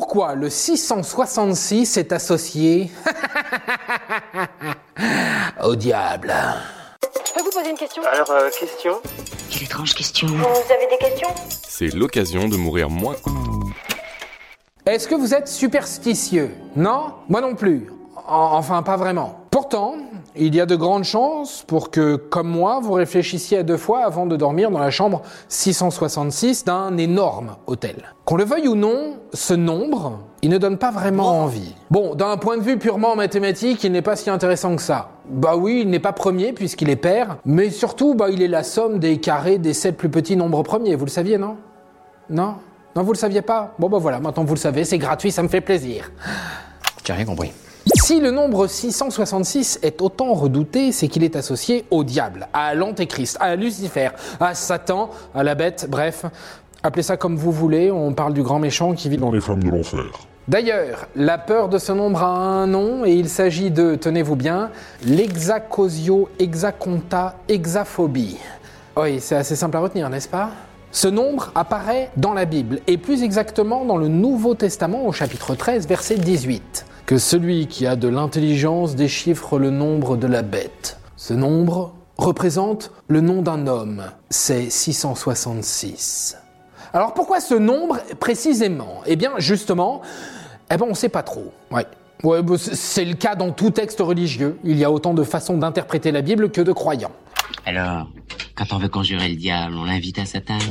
Pourquoi le 666 est associé au diable? Je peux vous poser une question? Alors, euh, question? Quelle étrange question. Vous avez des questions? C'est l'occasion de mourir moins. Est-ce que vous êtes superstitieux? Non? Moi non plus. En- Enfin, pas vraiment. Pourtant, il y a de grandes chances pour que, comme moi, vous réfléchissiez à deux fois avant de dormir dans la chambre 666 d'un énorme hôtel. Qu'on le veuille ou non, ce nombre, il ne donne pas vraiment envie. Bon, d'un point de vue purement mathématique, il n'est pas si intéressant que ça. Bah oui, il n'est pas premier puisqu'il est pair, mais surtout, bah, il est la somme des carrés des sept plus petits nombres premiers, vous le saviez, non? Non? Non, vous le saviez pas? Bon bah voilà, maintenant vous le savez, c'est gratuit, ça me fait plaisir. J'ai rien compris. Si le nombre 666 est autant redouté, c'est qu'il est associé au diable, à l'antéchrist, à Lucifer, à Satan, à la bête, bref. Appelez ça comme vous voulez, on parle du grand méchant qui vit dans les flammes de l'enfer. D'ailleurs, la peur de ce nombre a un nom et il s'agit de, tenez-vous bien, l'exacosio hexaconta hexaphobie. Oui, c'est assez simple à retenir, n'est-ce pas? Ce nombre apparaît dans la Bible et plus exactement dans le Nouveau Testament au chapitre 13, verset 18. Que celui qui a de l'intelligence déchiffre le nombre de la bête. Ce nombre représente le nom d'un homme, c'est 666. Alors pourquoi ce nombre précisément? Eh bien justement, eh ben on sait pas trop. Ouais. Ouais, bah, c'est- c'est le cas dans tout texte religieux. Il y a autant de façons d'interpréter la Bible que de croyants. Alors, quand on veut conjurer le diable, on l'invite à sa table?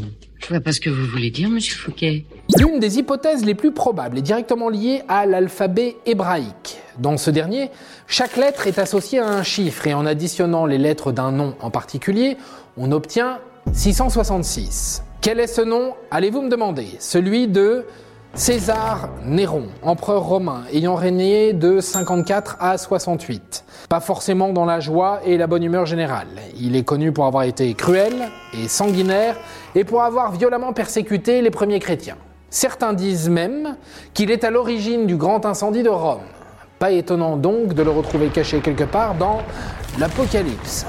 Je vois pas ce que vous voulez dire, monsieur Fouquet. L'une des hypothèses les plus probables est directement liée à l'alphabet hébraïque. Dans ce dernier, chaque lettre est associée à un chiffre et en additionnant les lettres d'un nom en particulier, on obtient 666. Quel est ce nom? Allez-vous me demander Celui de César Néron, empereur romain, ayant régné de 54 à 68. Pas forcément dans la joie et la bonne humeur générale. Il est connu pour avoir été cruel et sanguinaire et pour avoir violemment persécuté les premiers chrétiens. Certains disent même qu'il est à l'origine du grand incendie de Rome. Pas étonnant donc de le retrouver caché quelque part dans l'Apocalypse.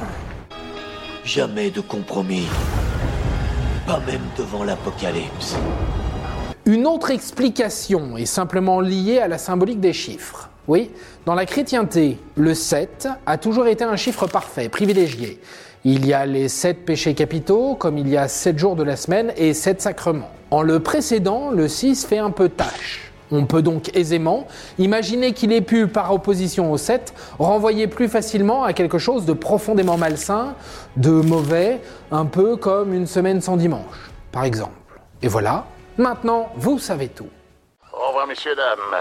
Jamais de compromis. Pas même devant l'apocalypse. Une autre explication est simplement liée à la symbolique des chiffres. Oui, dans la chrétienté, le 7 a toujours été un chiffre parfait, privilégié. Il y a les sept péchés capitaux, comme il y a sept jours de la semaine et sept sacrements. En le précédent, le 6 fait un peu tâche. On peut donc aisément imaginer qu'il ait pu, par opposition au 7, renvoyer plus facilement à quelque chose de profondément malsain, de mauvais, un peu comme une semaine sans dimanche, par exemple. Et voilà, maintenant vous savez tout. Au revoir, messieurs, dames.